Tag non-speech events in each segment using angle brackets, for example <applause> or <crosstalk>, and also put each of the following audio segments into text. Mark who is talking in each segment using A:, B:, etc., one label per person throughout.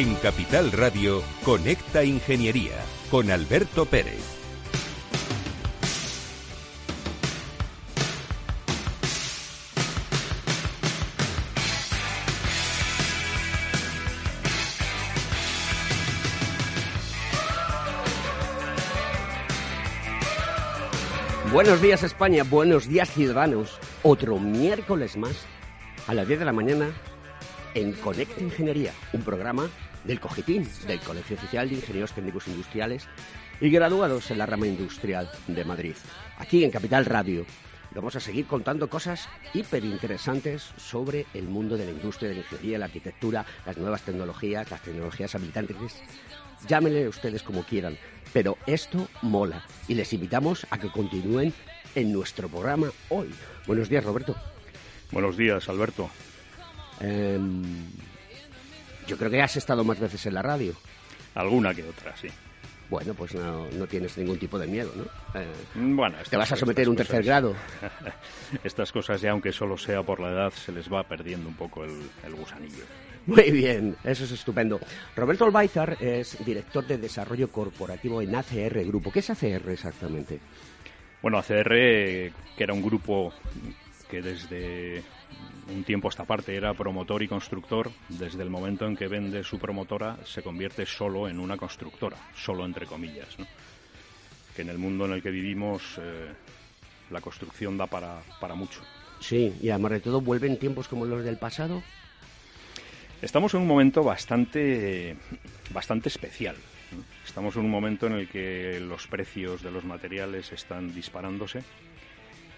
A: En Capital Radio, Conecta Ingeniería con Alberto Pérez.
B: Buenos días España, buenos días ciudadanos. Otro miércoles más a las 10 de la mañana en Conecta Ingeniería, un programa del COGITIN, del Colegio Oficial de Ingenieros Técnicos Industriales y graduados en la rama industrial de Madrid. Aquí en Capital Radio vamos a seguir contando cosas hiper interesantes sobre el mundo de la industria, de la ingeniería, la arquitectura, las nuevas tecnologías, las tecnologías habilitantes. Llámenle ustedes como quieran, pero esto mola y les invitamos a que continúen en nuestro programa hoy. Buenos días, Roberto.
C: Buenos días, Alberto.
B: Em, yo creo que has estado más veces en la radio.
C: Alguna que otra, sí.
B: Bueno, pues no, tienes ningún tipo de miedo, ¿no?
C: Eh, bueno,
B: te vas a someter a un tercer grado. <laughs>
C: estas cosas ya, aunque solo sea por la edad, se les va perdiendo un poco el, el gusanillo.
B: Muy bien, eso es estupendo. Roberto Albaizar es director de desarrollo corporativo en ACR Grupo. ¿Qué es ACR exactamente?
C: Bueno, ACR, que era un grupo que desde un tiempo esta parte era promotor y constructor, desde el momento en que vende su promotora se convierte solo en una constructora, solo entre comillas. Que en el mundo en el que vivimos eh, la construcción da para, para mucho.
B: Sí, y además de todo vuelven tiempos como los del pasado.
C: Estamos en un momento bastante, bastante especial. Estamos en un momento en el que los precios de los materiales están disparándose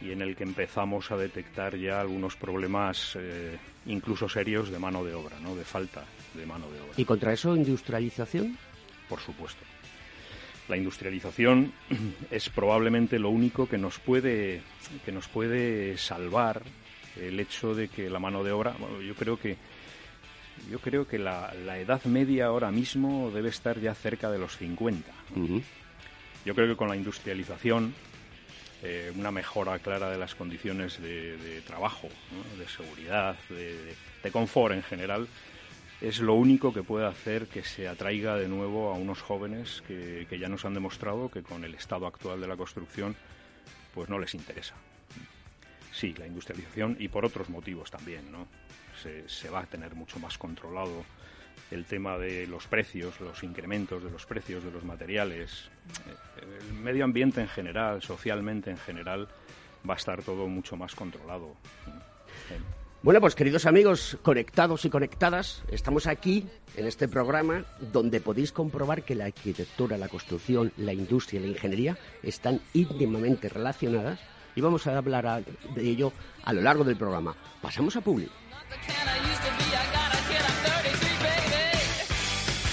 C: y en el que empezamos a detectar ya algunos problemas eh, incluso serios de mano de obra, ¿no? de falta de mano de obra.
B: ¿Y contra eso industrialización?
C: Por supuesto. La industrialización <clears throat> es probablemente lo único que nos puede, que nos puede salvar el hecho de que la mano de obra, bueno, yo creo que yo creo que la, edad media ahora mismo debe estar ya cerca de los 50. Yo creo que con la industrialización, eh, una mejora clara de las condiciones de, trabajo, de seguridad, de, confort en general, es lo único que puede hacer que se atraiga de nuevo a unos jóvenes que, que ya nos han demostrado que con el estado actual de la construcción pues no les interesa. Sí, la industrialización y por otros motivos también, ¿no? se, va a tener mucho más controlado el tema de los precios, los incrementos de los precios de los materiales, eh, el medio ambiente en general, socialmente en general, va a estar todo mucho más controlado.
B: Bueno, pues queridos amigos conectados y conectadas, estamos aquí en este programa donde podéis comprobar que la arquitectura, la construcción, la industria y la ingeniería están íntimamente relacionadas y vamos a hablar de ello a lo largo del programa. Pasamos a público.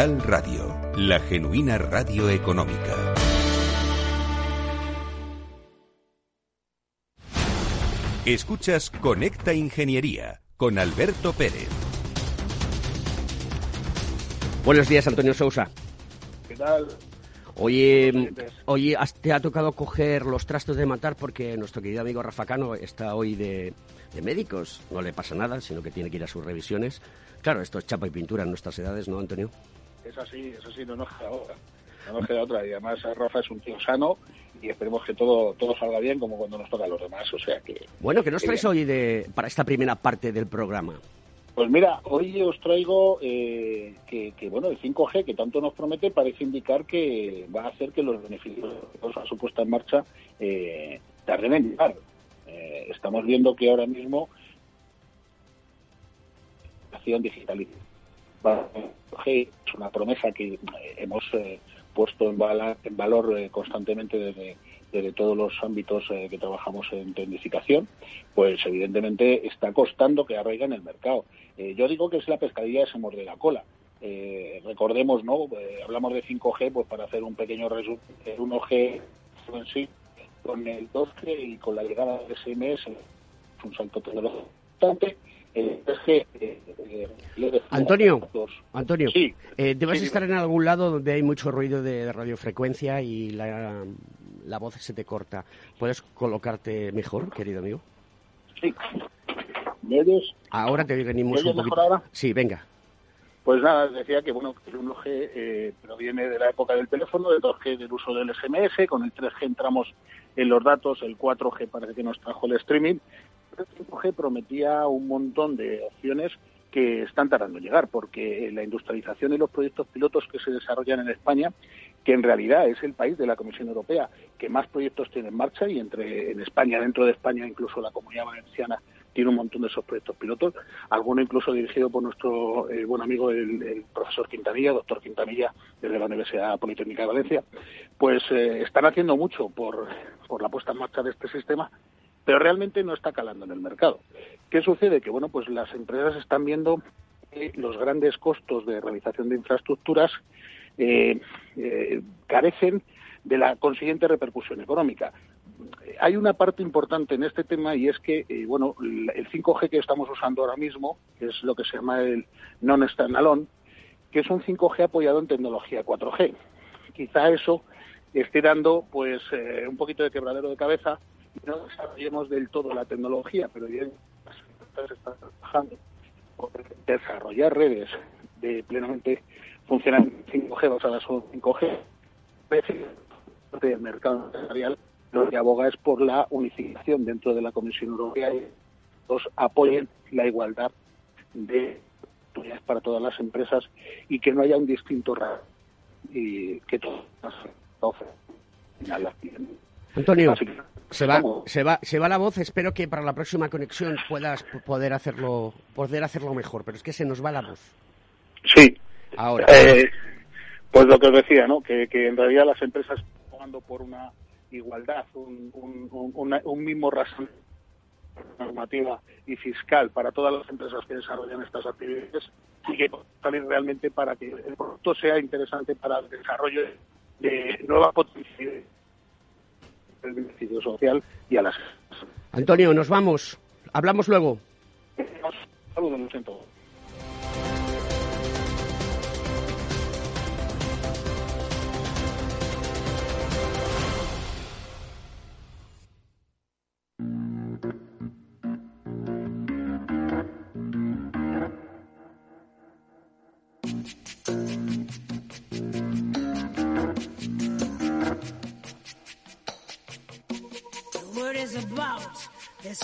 A: Capital Radio, la genuina radio económica. Escuchas Conecta Ingeniería con Alberto Pérez.
B: Buenos días, Antonio Sousa.
D: ¿Qué tal?
B: Oye, hoy te ha tocado coger los trastos de matar porque nuestro querido amigo Rafa Cano está hoy de, médicos. No le pasa nada, sino que tiene que ir a sus revisiones. Claro, esto es chapa y pintura en nuestras edades, ¿no, Antonio?
D: Es así, es así, no nos queda otra. No nos queda otra. Y además Rafa es un tío sano y esperemos que todo, todo salga bien como cuando nos toca a los demás. O sea que...
B: Bueno, ¿qué nos traes hoy de, para esta primera parte del programa?
D: Pues mira, hoy os traigo eh, que, bueno, el 5G que tanto nos promete parece indicar que va a hacer que los beneficios a su puesta en marcha eh, tarden en llegar. Eh, estamos viendo que ahora mismo digital es una promesa que hemos puesto en, valor constantemente desde de todos los ámbitos eh, que trabajamos en tecnificación, pues evidentemente está costando que arraiga en el mercado. Eh, yo digo que es la pescadilla de se morde la cola. Eh, recordemos, ¿no? hablamos de 5G, pues para hacer un pequeño resumen, el 1G en sí, con el 2G y con la llegada del SMS, un salto tecnológico importante.
B: Antonio, Antonio, sí, debes estar en algún lado donde hay mucho ruido de radiofrecuencia y la, la voz se te corta. ¿Puedes colocarte mejor, querido amigo?
D: Sí. ¿Me
B: Ahora te venimos un poquito.
D: ahora?
B: Sí, venga.
D: Pues nada, decía que bueno, el 1G eh, proviene de la época del teléfono, del 2G del uso del SMS, con el 3G entramos en los datos, el 4G parece que nos trajo el streaming, el 5G prometía un montón de opciones que están tardando en llegar, porque la industrialización y los proyectos pilotos que se desarrollan en España que en realidad es el país de la Comisión Europea que más proyectos tiene en marcha y entre en España, dentro de España, incluso la Comunidad Valenciana tiene un montón de esos proyectos pilotos, alguno incluso dirigido por nuestro eh, buen amigo el, profesor Quintanilla, doctor Quintanilla, desde la Universidad Politécnica de Valencia, pues eh, están haciendo mucho por, por la puesta en marcha de este sistema, pero realmente no está calando en el mercado. ¿Qué sucede? Que bueno, pues las empresas están viendo que los grandes costos de realización de infraestructuras eh, eh, carecen de la consiguiente repercusión económica. Hay una parte importante en este tema y es que, eh, bueno, el 5G que estamos usando ahora mismo, que es lo que se llama el non-standalone, que es un 5G apoyado en tecnología 4G. Quizá eso esté dando, pues, un poquito de quebradero de cabeza no desarrollemos del todo la tecnología, pero bien, las están trabajando por desarrollar redes de plenamente funcionan 5G basadas en 5G, del mercado empresarial lo que aboga por la unificación dentro de la Comisión Europea y los apoyen la igualdad de oportunidades para todas las empresas y que no haya un distinto raro y que todas las
B: Antonio, se va, se va, se va la voz. Espero que para la próxima conexión puedas poder hacerlo, poder hacerlo mejor. Pero es que se nos va la voz.
D: Sí, Ahora. Eh, pues lo que os decía, ¿no? Que, en realidad las empresas jugando por una igualdad, un, un, mismo razón normativa y fiscal para todas las empresas que desarrollan estas actividades y que salir realmente para que el producto sea interesante para el desarrollo de nueva potencia del beneficio social y a las
B: Antonio, nos vamos. Hablamos luego.
D: Saludos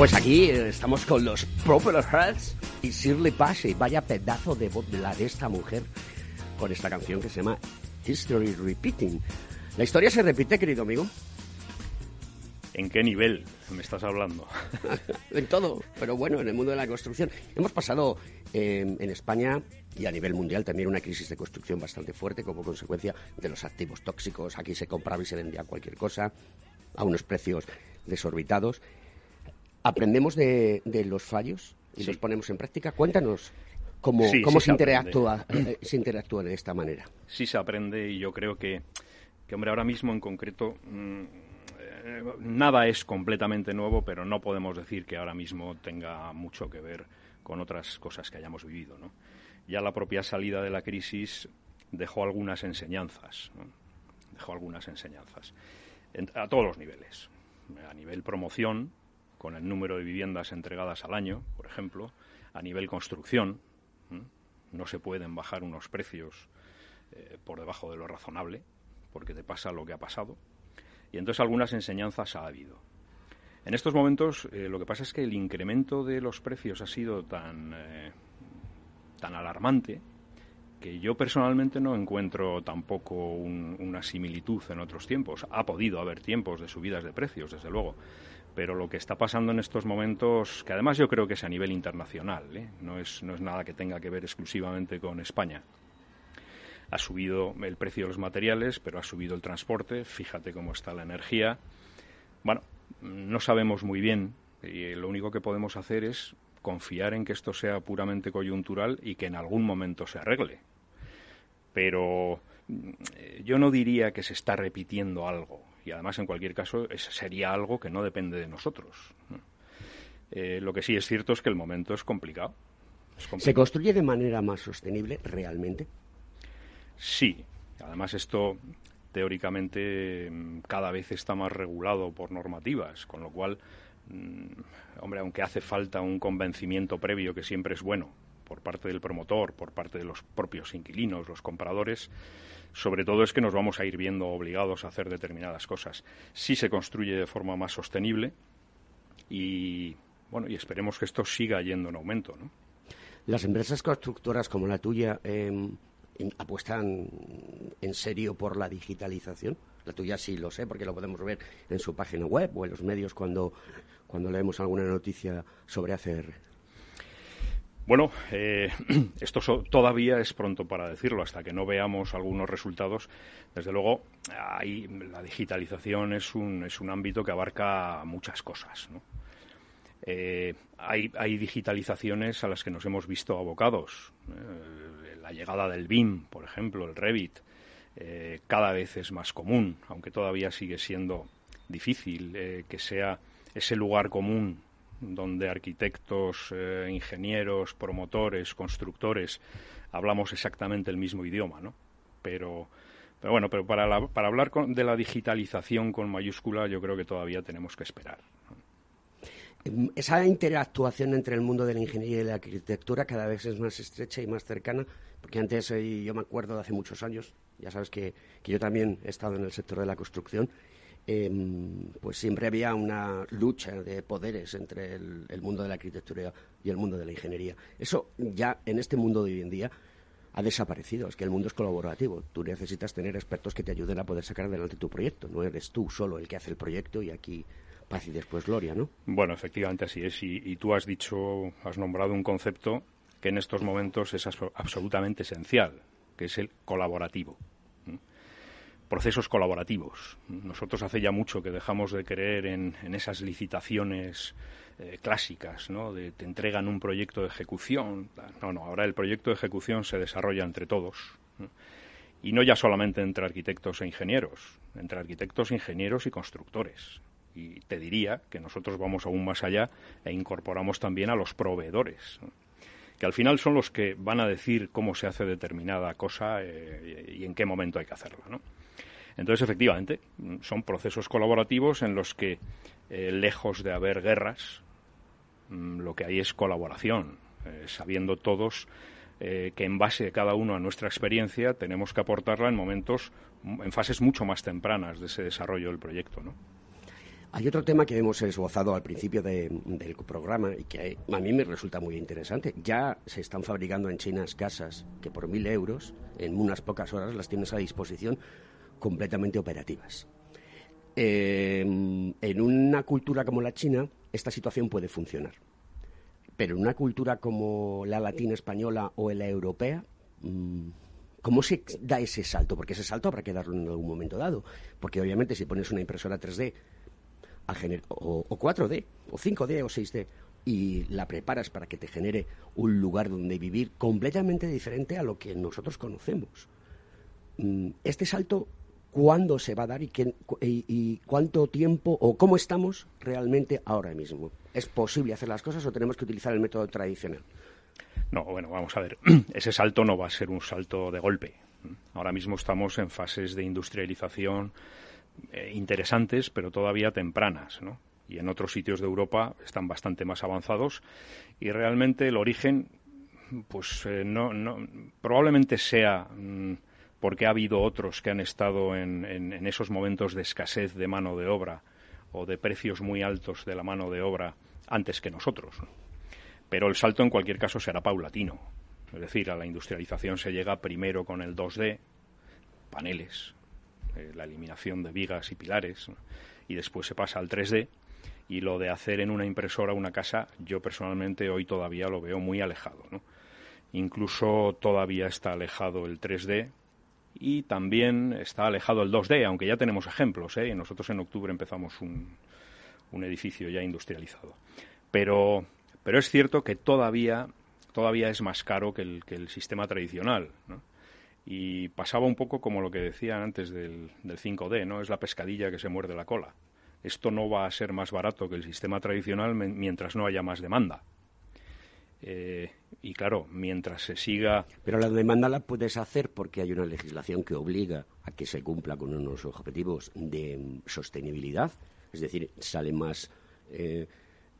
B: Pues aquí estamos con los Propeller Hearts y Shirley Bassey. Vaya pedazo de voz de la de esta mujer con esta canción que se llama History Repeating. ¿La historia se repite, querido amigo?
C: ¿En qué nivel me estás hablando? <laughs>
B: en todo, pero bueno, en el mundo de la construcción. Hemos pasado eh, en España y a nivel mundial también una crisis de construcción bastante fuerte como consecuencia de los activos tóxicos. Aquí se compraba y se vendía cualquier cosa a unos precios desorbitados. ¿Aprendemos de, los fallos y los ponemos en práctica? Cuéntanos cómo, cómo se, interactúa, eh, se interactúa de esta manera.
C: Sí se aprende y yo creo que, que hombre, ahora mismo en concreto... Mm, eh, nada es completamente nuevo, pero no podemos decir que ahora mismo tenga mucho que ver con otras cosas que hayamos vivido. ¿no? Ya la propia salida de la crisis dejó algunas enseñanzas, dejó algunas enseñanzas a todos los niveles. A nivel promoción, con el número de viviendas entregadas al año, por ejemplo, a nivel construcción, no se pueden bajar unos precios eh, por debajo de lo razonable, porque te pasa lo que ha pasado. Y entonces algunas enseñanzas ha habido. En estos momentos eh, lo que pasa es que el incremento de los precios ha sido tan, eh, tan alarmante que yo personalmente no encuentro tampoco una similitud en otros tiempos. Ha podido haber tiempos de subidas de precios, desde luego, pero lo que está pasando en estos momentos, que además yo creo que es a nivel internacional, ¿eh? no, es, no es nada que tenga que ver exclusivamente con España, ha subido el precio de los materiales, pero ha subido el transporte, fíjate cómo está la energía. Bueno, no sabemos muy bien y lo único que podemos hacer es confiar en que esto sea puramente coyuntural y que en algún momento se arregle. Pero mm, yo no diría que se está repitiendo algo y además en cualquier caso sería algo que no depende de nosotros. Eh, lo que sí es cierto es que el momento es complicado.
B: es complicado. ¿Se construye de manera más sostenible realmente?
C: Sí, además esto teóricamente mm, cada vez está más regulado por normativas, con lo cual, mm, hombre, aunque hace falta un convencimiento previo que siempre es bueno por parte del promotor, por parte de los propios inquilinos, los compradores, sobre todo es que nos vamos a ir viendo obligados a hacer determinadas cosas. Si se construye de forma más sostenible y bueno, y esperemos que esto siga yendo en aumento, ¿no?
B: Las empresas constructoras como la tuya em, apuestan en serio por la digitalización. La tuya sí lo sé, porque lo podemos ver en su página web o en los medios cuando, cuando leemos alguna noticia sobre ACR.
C: Bueno, eh, <clears throat> esto todavía es pronto para decirlo, hasta que no veamos algunos resultados. Desde luego, ahí la digitalización es un, es un ámbito que abarca muchas cosas. Eh, hay, hay, digitalizaciones a las que nos hemos visto abocados. Eh, la llegada del BIM, por ejemplo, el Revit, cada vez es más común, aunque todavía sigue siendo difícil que sea ese lugar común donde arquitectos, eh, ingenieros, promotores, constructores hablamos exactamente el mismo idioma, ¿no? Pero, pero bueno, pero para, para hablar de la digitalización con mayúscula yo creo que todavía tenemos que esperar.
B: Esa interactuación entre el mundo de la ingeniería y la arquitectura cada vez es más estrecha y más cercana, porque antes eh, yo me acuerdo de hace muchos años, ya sabes que, yo también he estado en el sector de la construcción, em, pues siempre había una lucha de poderes entre el, mundo de la arquitectura y el mundo de la ingeniería. Eso ya en este mundo de hoy en día ha desaparecido. Es que el mundo es colaborativo. Tú necesitas tener expertos que te ayuden a poder sacar adelante tu proyecto. No eres tú solo el que hace el proyecto y aquí paz y después gloria, ¿no?
C: Bueno, efectivamente así es. Y, tú has dicho, has nombrado un concepto que en estos momentos es absolutamente esencial, que es el colaborativo. Procesos colaborativos. Nosotros hace ya mucho que dejamos de creer en, esas licitaciones eh, clásicas, ¿no? De te entregan un proyecto de ejecución. No, no, ahora el proyecto de ejecución se desarrolla entre todos. Y no ya solamente entre arquitectos e ingenieros, entre arquitectos, ingenieros y constructores y te diría que nosotros vamos aún más allá e incorporamos también a los proveedores, que al final son los que van a decir cómo se hace determinada cosa eh, y en qué momento hay que hacerla. ¿no? Entonces, efectivamente, son procesos colaborativos en los que, eh, lejos de haber guerras, mm, lo que hay es colaboración, eh, sabiendo todos que en base de cada uno a nuestra experiencia tenemos que aportarla en momentos, en fases mucho más tempranas de ese desarrollo del proyecto. ¿no?
B: Hay otro tema que hemos esbozado al principio del programa y que a mí me resulta muy interesante. Ya se están fabricando en China casas que por mil euros, en unas pocas horas, las tienes a disposición completamente operativas. Eh, en una cultura como la China, esta situación puede funcionar. Pero en una cultura como la latina española o la europea, mm, ¿cómo se da ese salto? Porque ese salto habrá que darlo en algún momento dado. Porque obviamente si pones una impresora 3D o, o 4D, o 5D, o 6D, y la preparas para que te genere un lugar donde vivir completamente diferente a lo que nosotros conocemos. Mm, este salto cuándo se va a dar y, y, cuánto tiempo o cómo estamos realmente ahora mismo. ¿Es posible hacer las cosas o tenemos que utilizar el método tradicional?
C: No, bueno, vamos a ver. <clears throat> Ese salto no va a ser un salto de golpe. Ahora mismo estamos en fases de industrialización eh, interesantes, pero todavía tempranas, ¿no? Y en otros sitios de Europa están bastante más avanzados y realmente el origen, pues eh, no, no, probablemente sea mm, porque ha habido otros que han estado en, esos momentos de escasez de mano de obra o de precios muy altos de la mano de obra antes que nosotros. Pero el salto en cualquier caso será paulatino. Es decir, a la industrialización se llega primero con el 2D, paneles, eh, la eliminación de vigas y pilares, y después se pasa al 3D. Y lo de hacer en una impresora una casa, yo personalmente hoy todavía lo veo muy alejado. Incluso todavía está alejado el 3D, y también está alejado el 2D, aunque ya tenemos ejemplos. ¿eh? Nosotros en octubre empezamos un, un edificio ya industrializado. Pero, pero es cierto que todavía, todavía es más caro que el, que el sistema tradicional. Y pasaba un poco como lo que decían antes del, del 5D, ¿no? Es la pescadilla que se muerde la cola. Esto no va a ser más barato que el sistema tradicional mientras no haya más demanda. Eh, y claro, mientras se siga.
B: Pero la demanda la puedes hacer porque hay una legislación que obliga a que se cumpla con unos objetivos de sostenibilidad. Es decir, sale más eh,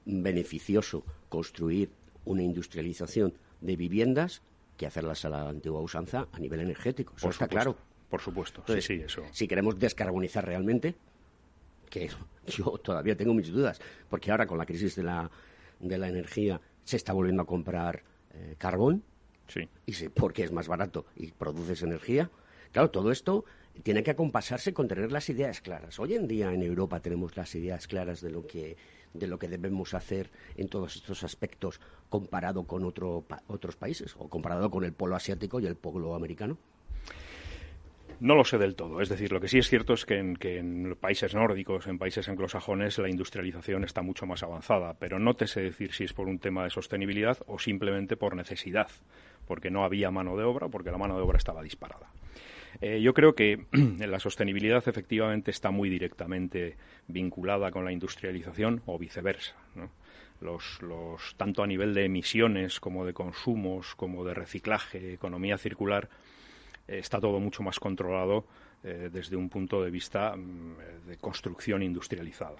B: beneficioso construir una industrialización de viviendas que hacerlas a la antigua usanza a nivel energético. Eso está claro.
C: Por supuesto, sí, eso.
B: Si queremos descarbonizar realmente, que <laughs> yo todavía tengo mis dudas, porque ahora con la crisis de la, de la energía se está volviendo a comprar eh, carbón,
C: sí.
B: y porque es más barato y produces energía. Claro, todo esto tiene que acompasarse con tener las ideas claras. Hoy en día en Europa tenemos las ideas claras de lo que de lo que debemos hacer en todos estos aspectos comparado con otro, otros países o comparado con el polo asiático y el polo americano.
C: No lo sé del todo. Es decir, lo que sí es cierto es que en, países nórdicos, en países anglosajones, la industrialización está mucho más avanzada. Pero no te sé decir si es por un tema de sostenibilidad o simplemente por necesidad, porque no había mano de obra, porque la mano de obra estaba disparada. Eh, yo creo que <clears throat> la sostenibilidad efectivamente está muy directamente vinculada con la industrialización o viceversa. Los, los, tanto a nivel de emisiones como de consumos, como de reciclaje, economía circular, está todo mucho más controlado eh, desde un punto de vista mm, de construcción industrializada.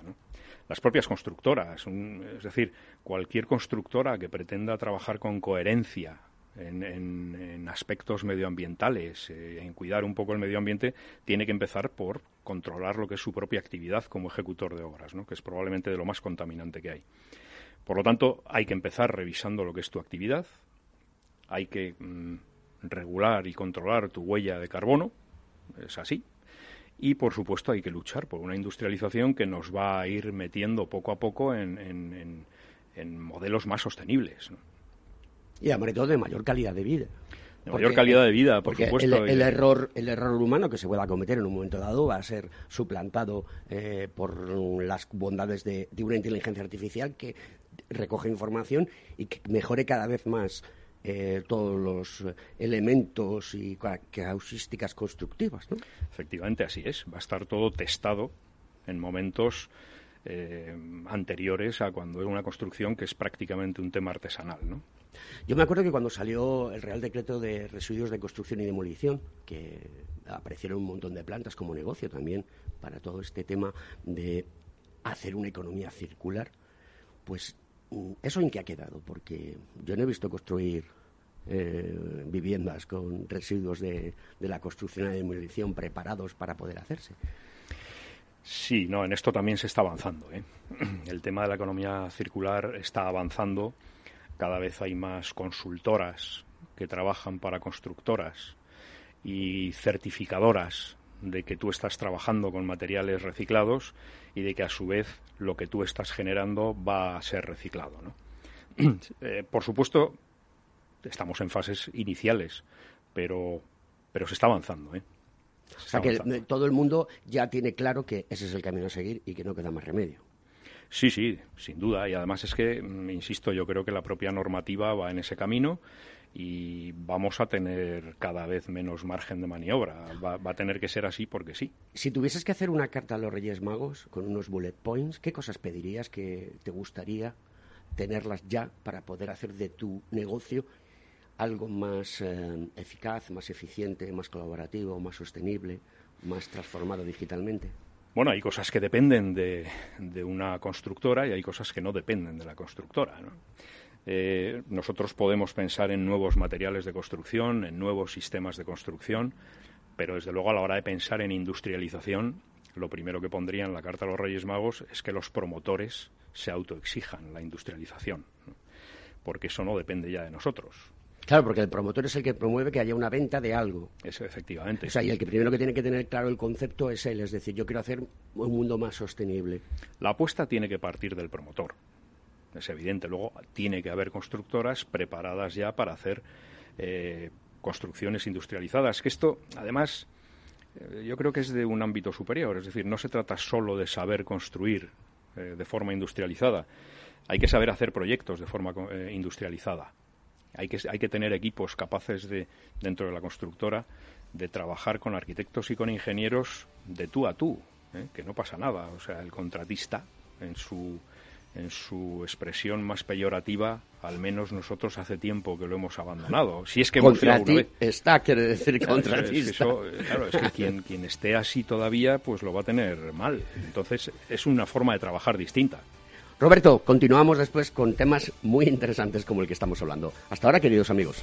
C: Las propias constructoras, es decir, cualquier constructora que pretenda trabajar con coherencia en, aspectos medioambientales, eh, en cuidar un poco el medio ambiente, tiene que empezar por controlar lo que es su propia actividad como ejecutor de obras, que es probablemente de lo más contaminante que hay. Por lo tanto, hay que empezar revisando lo que es tu actividad, hay que mm, regular y controlar tu huella de carbono, es así. Y por supuesto hay que luchar por una industrialización que nos va a ir metiendo poco a poco en, modelos más sostenibles.
B: Y sobre todo de mayor calidad de vida.
C: De mayor calidad de vida, por supuesto.
B: El, error, el error humano que se pueda cometer en un momento dado va a ser suplantado eh, por las bondades de, de, una inteligencia artificial que recoge información y que mejore cada vez más eh, todos los elementos y causísticas constructivas. ¿no?
C: Efectivamente, así es. Va a estar todo testado en momentos eh, anteriores a cuando era una construcción que es prácticamente un tema artesanal. ¿no?
B: Yo me acuerdo que cuando salió el Real Decreto de Residuos de Construcción y Demolición, que aparecieron un montón de plantas como negocio también para todo este tema de hacer una economía circular, pues ¿Eso en qué ha quedado? Porque yo no he visto construir eh, viviendas con residuos de, la construcción y demolición preparados para poder hacerse.
C: Sí, no, en esto también se está avanzando. ¿eh? <clears throat> El tema de la economía circular está avanzando. Cada vez hay más consultoras que trabajan para constructoras y certificadoras de que tú estás trabajando con materiales reciclados y de que a su vez lo que tú estás generando va a ser reciclado. <clears throat> Eh, por supuesto, estamos en fases iniciales, pero, pero se está avanzando. ¿eh?
B: o sea que todo el mundo ya tiene claro que ese es el camino a seguir y que no queda más remedio.
C: Sí, sí, sin duda. Y además es que, mm, insisto, yo creo que la propia normativa va en ese camino y vamos a tener cada vez menos margen de maniobra. Va, a tener que ser así porque sí.
B: Si tuvieses que hacer una carta a los Reyes Magos con unos bullet points, ¿qué cosas pedirías que te gustaría tenerlas ya para poder hacer de tu negocio algo más eh, eficaz, más eficiente, más colaborativo, más sostenible, más transformado digitalmente?
C: Bueno, hay cosas que dependen de, de una constructora y hay cosas que no dependen de la constructora. ¿no? Eh, nosotros podemos pensar en nuevos materiales de construcción, en nuevos sistemas de construcción, pero desde luego a la hora de pensar en industrialización, lo primero que pondría en la Carta a los Reyes Magos es que los promotores se autoexijan la industrialización, porque eso no depende ya de nosotros.
B: Claro, porque el promotor es el que promueve que haya una venta de algo.
C: Eso, efectivamente.
B: O sea, y el que primero que tiene que tener claro el concepto es él, es decir, yo quiero hacer un mundo más sostenible.
C: La apuesta tiene que partir del promotor es evidente. Luego tiene que haber constructoras preparadas ya para hacer eh, construcciones industrializadas. Que esto, además, eh, yo creo que es de un ámbito superior. Es decir, no se trata solo de saber construir eh, de forma industrializada. Hay que saber hacer proyectos de forma industrializada. Hay que, hay que tener equipos capaces de, dentro de la constructora, de trabajar con arquitectos y con ingenieros de tú a tú, que no pasa nada. O sea, el contratista en su en su expresión más peyorativa, al menos nosotros hace tiempo que lo hemos abandonado. Si es que hemos
B: está, quiere decir contratista.
C: Eh, claro, es que quien, quien esté así todavía, pues lo va a tener mal. Entonces, es una forma de trabajar distinta.
B: Roberto, continuamos después con temas muy interesantes como el que estamos hablando. Hasta ahora, queridos amigos.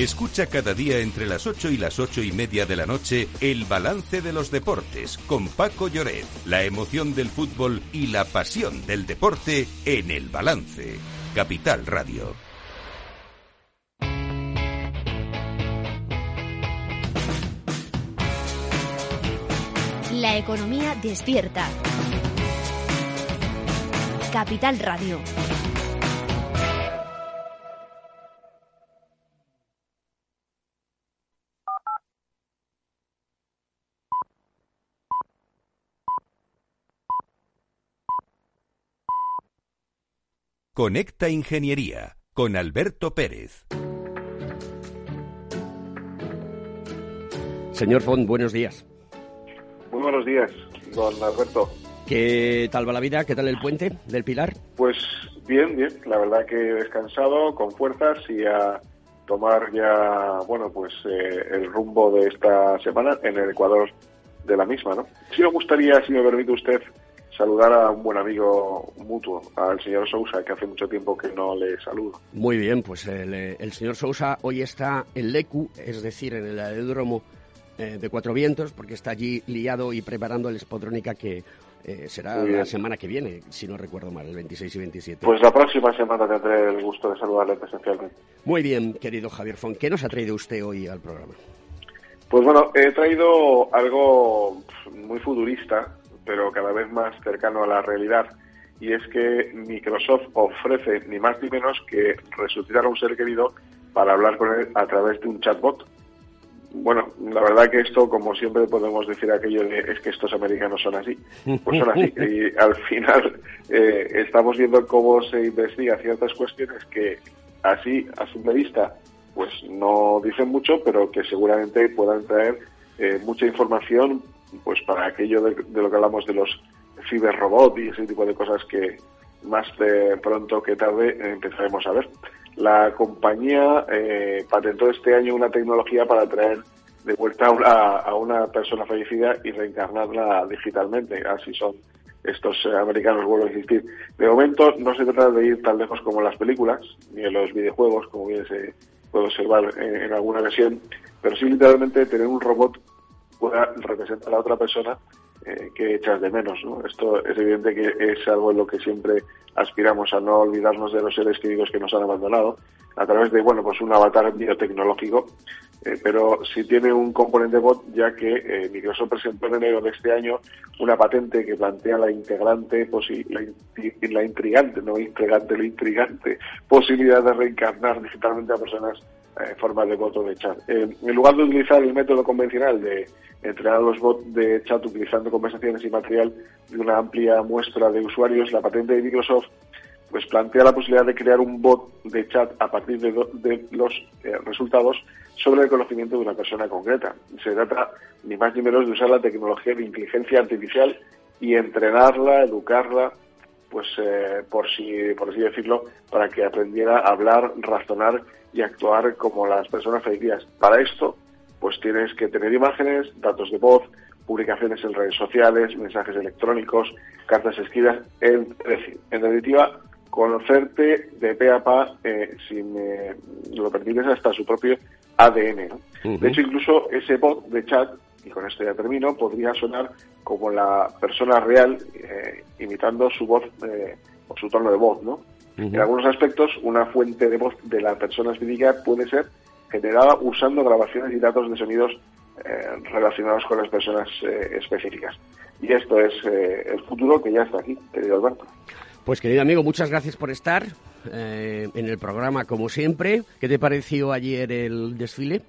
A: Escucha cada día entre las 8 y las ocho y media de la noche el balance de los deportes con Paco Lloret, la emoción del fútbol y la pasión del deporte en el balance. Capital Radio.
E: La economía despierta. Capital Radio.
A: Conecta Ingeniería con Alberto Pérez.
B: Señor Font, buenos días.
F: Muy buenos días, don Alberto.
B: ¿Qué tal va la vida? ¿Qué tal el puente del Pilar?
F: Pues bien, bien. La verdad que he descansado con fuerzas y a tomar ya, bueno, pues eh, el rumbo de esta semana en el Ecuador de la misma, ¿no? Sí me gustaría, si me permite usted, saludar a un buen amigo mutuo, al señor Sousa, que hace mucho tiempo que no le saludo.
B: Muy bien, pues el, el señor Sousa hoy está en Lecu, es decir, en el aeródromo eh, de Cuatro Vientos, porque está allí liado y preparando el Spodrónica que eh, será la semana que viene, si no recuerdo mal, el 26 y 27.
F: Pues la próxima semana tendré el gusto de saludarle presencialmente.
B: Muy bien, querido Javier Fon. ¿Qué nos ha traído usted hoy al programa?
F: Pues bueno, he traído algo muy futurista, pero cada vez más cercano a la realidad. Y es que Microsoft ofrece ni más ni menos que resucitar a un ser querido para hablar con él a través de un chatbot bueno, la verdad que esto, como siempre podemos decir aquello de es que estos americanos son así, pues son así. <laughs> Y al final eh, estamos viendo cómo se investiga ciertas cuestiones que así, a simple vista, pues no dicen mucho, pero que seguramente puedan traer eh, mucha información pues para aquello de, lo que hablamos de los ciberrobots y ese tipo de cosas que más de pronto que tarde empezaremos a ver la compañía eh, patentó este año una tecnología para traer de vuelta a una, persona fallecida y reencarnarla digitalmente. Así son estos americanos, vuelvo a insistir. De momento no se trata de ir tan lejos como en las películas, ni en los videojuegos, como bien se puede observar en, alguna versión, pero sí literalmente tener un robot pueda representar a otra persona eh, que echas de menos. Esto es evidente que es algo en lo que siempre aspiramos a no olvidarnos de los seres queridos que nos han abandonado a través de bueno pues un avatar biotecnológico eh, pero sí tiene un componente bot ya que eh, Microsoft presentó en enero de este año una patente que plantea la integrante la, la intrigante no intrigante la intrigante posibilidad de reencarnar digitalmente a personas en forma de voto de chat en lugar de utilizar el método convencional de entrenar los bots de chat utilizando conversaciones y material de una amplia muestra de usuarios, la patente de Microsoft pues plantea la posibilidad de crear un bot de chat a partir de, los eh, resultados sobre el conocimiento de una persona concreta. Se trata ni más ni menos de usar la tecnología de inteligencia artificial y entrenarla, educarla, pues eh, por si por así decirlo, para que aprendiera a hablar, razonar y actuar como las personas fallecidas. Para esto pues tienes que tener imágenes, datos de voz, publicaciones en redes sociales, mensajes electrónicos, cartas escritas, es decir, en definitiva, conocerte de pe a pa, eh, si me lo permites, hasta su propio ADN. De hecho, incluso ese bot de chat, y con esto ya termino, podría sonar como la persona real, eh, imitando su voz eh, o su tono de voz, ¿no? En algunos aspectos, una fuente de voz de la persona específica puede ser generada usando grabaciones y datos de sonidos eh, relacionados con las personas eh, específicas. Y esto es eh, el futuro que ya está aquí, querido Alberto.
B: Pues querido amigo, muchas gracias por estar en el programa como siempre. ¿Qué te pareció ayer el desfile?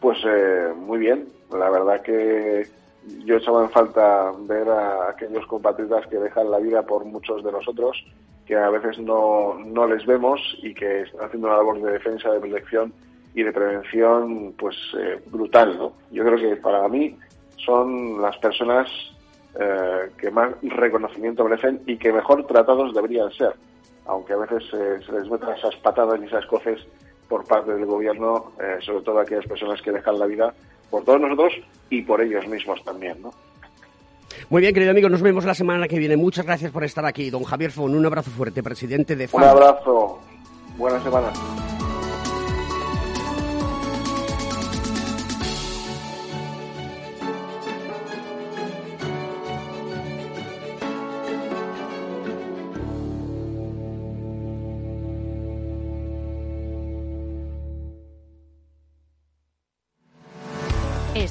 F: Pues muy bien. La verdad que yo echaba en falta ver a aquellos compatriotas que dejan la vida por muchos de nosotros que a veces no, no les vemos y que están haciendo una labor de defensa, de protección y de prevención pues eh, brutal. ¿no? Yo creo que para mí son las personas eh, que más reconocimiento merecen y que mejor tratados deberían ser, aunque a veces eh, se les metan esas patadas y esas coces por parte del gobierno, sobre todo aquellas personas que dejan la vida por todos nosotros y por ellos mismos también, ¿no?
B: Muy bien, querido amigo, nos vemos la semana que viene. Muchas gracias por estar aquí. Don Javier Fon, un abrazo fuerte, presidente de
F: FAM. Un abrazo. Buena semana.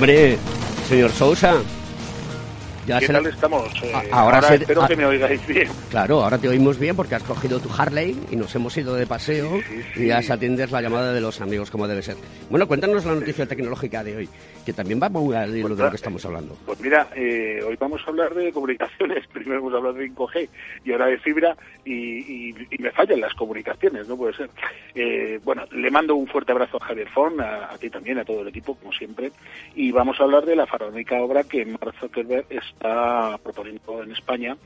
B: Hombre, señor Sousa.
D: ¿Qué tal estamos? Eh,
B: ahora,
D: espero que me oigáis bien.
B: Claro, ahora te oímos bien porque has cogido tu Harley y nos hemos ido de paseo y ya atiendes la llamada de los amigos como debe ser. Bueno, cuéntanos la noticia tecnológica de hoy, que también va muy al hilo de lo que estamos hablando.
D: Pues mira, eh, hoy vamos a hablar de comunicaciones. <laughs> Primero hemos hablado de 5G y ahora de fibra y, me fallan las comunicaciones, no puede ser. Eh, bueno, le mando un fuerte abrazo a Javier Fon, a, ti también, a todo el equipo, como siempre, y vamos a hablar de la faraónica obra que Mark Zuckerberg está proponiendo en España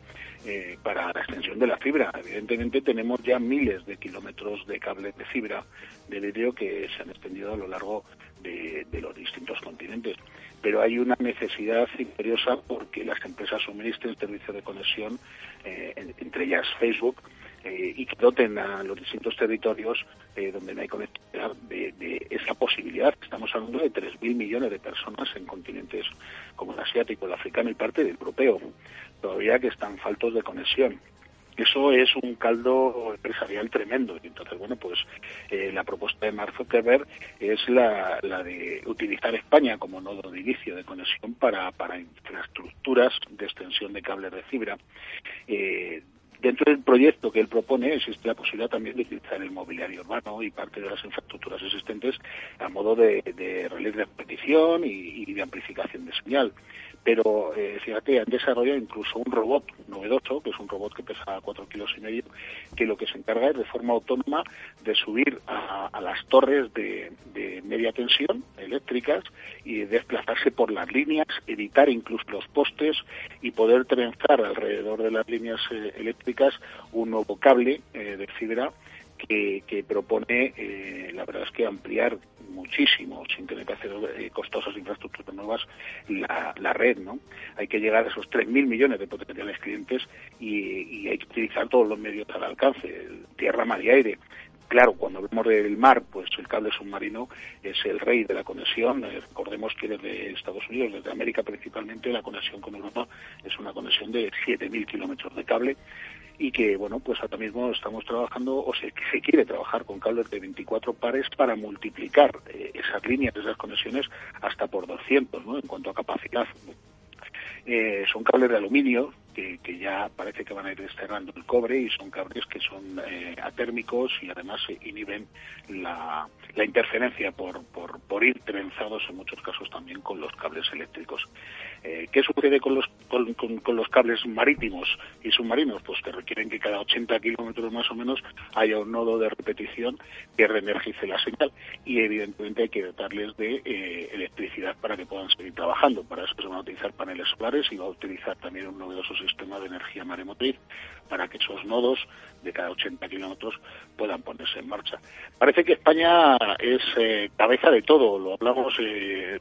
D: eh, para la extensión de la fibra. Evidentemente tenemos ya miles de kilómetros de cable de fibra de vídeo que se han extendido a lo largo de, los distintos continentes. Pero hay una necesidad imperiosa porque las empresas suministren servicios de conexión, eh, entre ellas Facebook, eh, y que doten a los distintos territorios donde no hay conectividad de, esa posibilidad. Estamos hablando de 3.000 millones de personas en continentes como el asiático, el africano y parte del europeo todavía que están faltos de conexión. Eso es un caldo empresarial tremendo. Entonces, bueno, pues eh, la propuesta de Mark Zuckerberg es la, de utilizar España como nodo de inicio de conexión para, para infraestructuras de extensión de cables de fibra. Dentro del proyecto que él propone existe la posibilidad también de utilizar el mobiliario urbano y parte de las infraestructuras existentes a modo de, de de repetición y de amplificación de señal pero eh, fíjate, han desarrollado incluso un robot novedoso, que es un robot que pesa cuatro kilos y medio, que lo que se encarga es de forma autónoma de subir a, las torres de, media tensión eléctricas y desplazarse por las líneas, editar incluso los postes y poder trenzar alrededor de las líneas eh, eléctricas un nuevo cable eh, de fibra que, propone, eh, la verdad es que ampliar muchísimo, sin tener que hacer eh, costosas infraestructuras nuevas, la, red, ¿no? Hay que llegar a esos 3.000 millones de potenciales clientes y, hay que utilizar todos los medios al alcance, tierra, mar y aire. Claro, cuando hablamos del mar, pues el cable submarino es el rey de la conexión. Eh, recordemos que desde Estados Unidos, desde América principalmente, la conexión con Europa es una conexión de 7.000 kilómetros de cable y que, bueno, pues ahora mismo estamos trabajando, o se, quiere trabajar con cables de 24 pares para multiplicar eh, esas líneas, esas conexiones, hasta por 200, ¿no?, en cuanto a capacidad. Eh, son cables de aluminio que, ya parece que van a ir desterrando el cobre y son cables que son eh, atérmicos y además inhiben la, la interferencia por, por, por, ir trenzados en muchos casos también con los cables eléctricos. Eh, ¿Qué sucede con los, con, los cables marítimos y submarinos? Pues que requieren que cada 80 kilómetros más o menos haya un nodo de repetición que reenergice la señal y evidentemente hay que dotarles de eh, electricidad para que puedan seguir trabajando. Para eso se van a utilizar paneles solares y va a utilizar también un novedoso sistema de energía maremotriz para que esos nodos de cada 80 kilómetros puedan ponerse en marcha. Parece que España es eh, cabeza de todo, lo hablamos eh,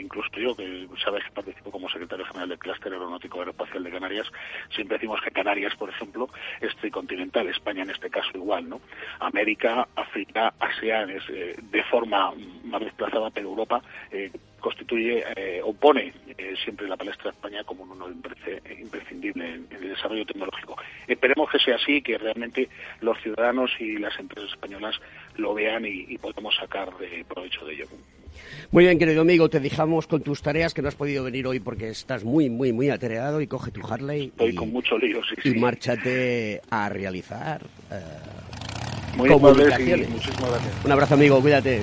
D: incluso yo, que sabes que participo como secretario general del Clúster Aeronáutico Aeroespacial de Canarias, siempre decimos que Canarias, por ejemplo, es tricontinental, España en este caso igual, ¿no? América, África, ASEAN es eh, de forma más desplazada, pero Europa constituye eh, o eh, siempre la palestra de España como uno imprescindible en, el desarrollo tecnológico. Esperemos que sea así, que realmente los ciudadanos y las empresas españolas lo vean y, podamos sacar provecho de ello.
B: Muy bien, querido amigo, te dejamos con tus tareas que no has podido venir hoy porque estás muy, muy, muy atareado y coge tu Harley.
D: Estoy con mucho lío, sí,
B: Y márchate a realizar eh,
D: muy comunicaciones. muchísimas gracias.
B: Un abrazo, amigo, cuídate.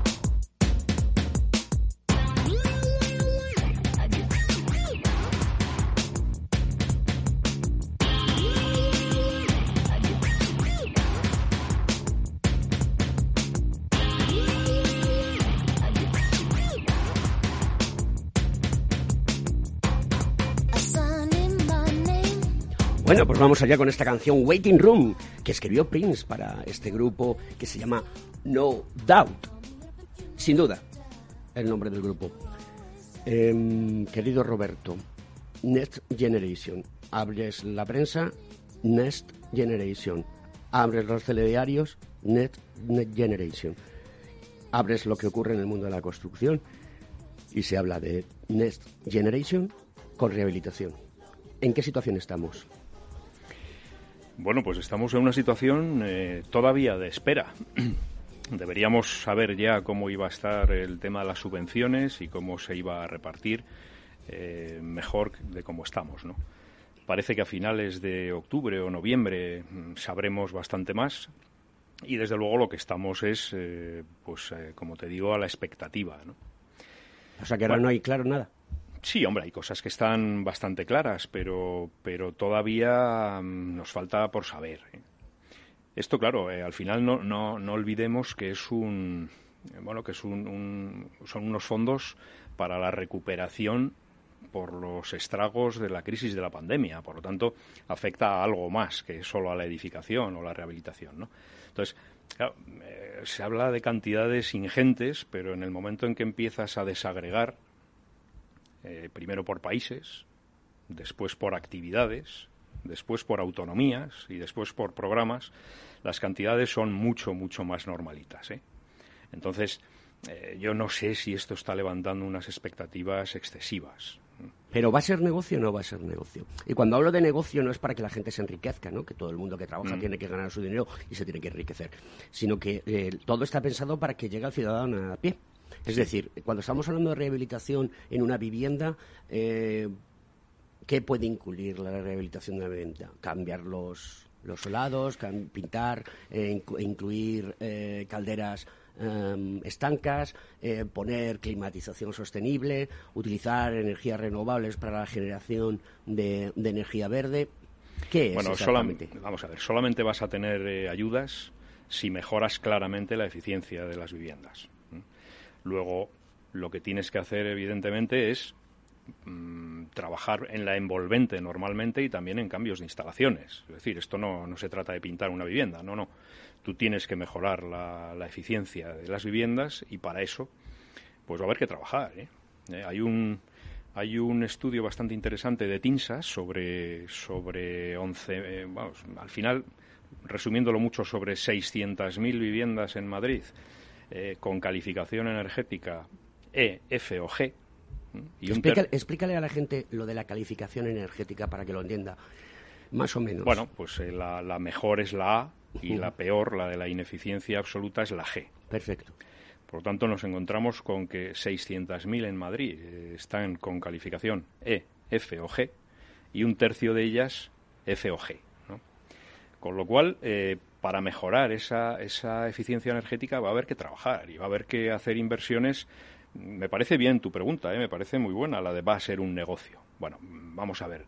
B: Bueno, pues vamos allá con esta canción Waiting Room que escribió Prince para este grupo que se llama No Doubt. Sin duda, el nombre del grupo. Em, querido Roberto, Next Generation. Hables la prensa, Next Generation. abres los telediarios, Net, Net Generation. Abres lo que ocurre en el mundo de la construcción y se habla de Next Generation con rehabilitación. ¿En qué situación estamos?
C: Bueno, pues estamos en una situación eh, todavía de espera. <clears throat> Deberíamos saber ya cómo iba a estar el tema de las subvenciones y cómo se iba a repartir eh, mejor de cómo estamos, ¿no? Parece que a finales de octubre o noviembre mm, sabremos bastante más y desde luego lo que estamos es, eh, pues como te digo, a la expectativa, ¿no?
B: O sea que ahora no hay claro nada.
C: Sí, hombre, hay cosas que están bastante claras, pero, pero todavía mm, nos falta por saber. ¿eh? Esto, claro, eh, al final no, no, no, olvidemos que es un bueno que es un, son unos fondos para la recuperación por los estragos de la crisis de la pandemia. Por lo tanto, afecta a algo más que solo a la edificación o la rehabilitación. ¿no? Entonces, eh, se habla de cantidades ingentes, pero en el momento en que empiezas a desagregar eh, primero por países, después por actividades, después por autonomías y después por programas, las cantidades son mucho, mucho más normalitas. ¿eh? Entonces, eh, yo no sé si esto está levantando unas expectativas excesivas.
B: Pero ¿va a ser negocio o no va a ser negocio? Y cuando hablo de negocio no es para que la gente se enriquezca, ¿no? que todo el mundo que trabaja mm. tiene que ganar su dinero y se tiene que enriquecer, sino que todo está pensado para que llegue al ciudadano a pie. Es decir, cuando estamos hablando de rehabilitación en una vivienda, eh, ¿qué puede incluir la rehabilitación de la vivienda? Cambiar los, los solados, pintar, eh, incluir eh, calderas em, estancas, poner climatización sostenible, utilizar energías renovables para la generación de, energía verde. ¿Qué es
C: bueno, solamente, vamos a ver, solamente vas a tener ayudas si mejoras claramente la eficiencia de las viviendas. Luego, lo que tienes que hacer, evidentemente, es mm, trabajar en la envolvente normalmente y también en cambios de instalaciones. Es decir, esto no, no se trata de pintar una vivienda, no, no. Tú tienes que mejorar la, la eficiencia de las viviendas y para eso, pues va a haber que trabajar. ¿eh? Eh, hay un hay un estudio bastante interesante de TINSA sobre, sobre 11, eh, vamos, al final, resumiéndolo mucho, sobre 600.000 viviendas en Madrid eh, con calificación energética E, F o G.
B: Y explícale a la gente lo de la calificación energética para que lo entienda, más o menos.
C: Bueno, pues eh, la, mejor es la A y la peor, la de la ineficiencia absoluta, es la G.
B: Perfecto.
C: Por lo tanto, nos encontramos con que 600.000 en Madrid eh, están con calificación E, F o G y un tercio de ellas F o G. Con lo cual, para mejorar esa, esa eficiencia energética va a haber que trabajar y va a haber que hacer inversiones. Me parece bien tu pregunta, ¿eh? me parece muy buena la de va a ser un negocio. Bueno, vamos a ver.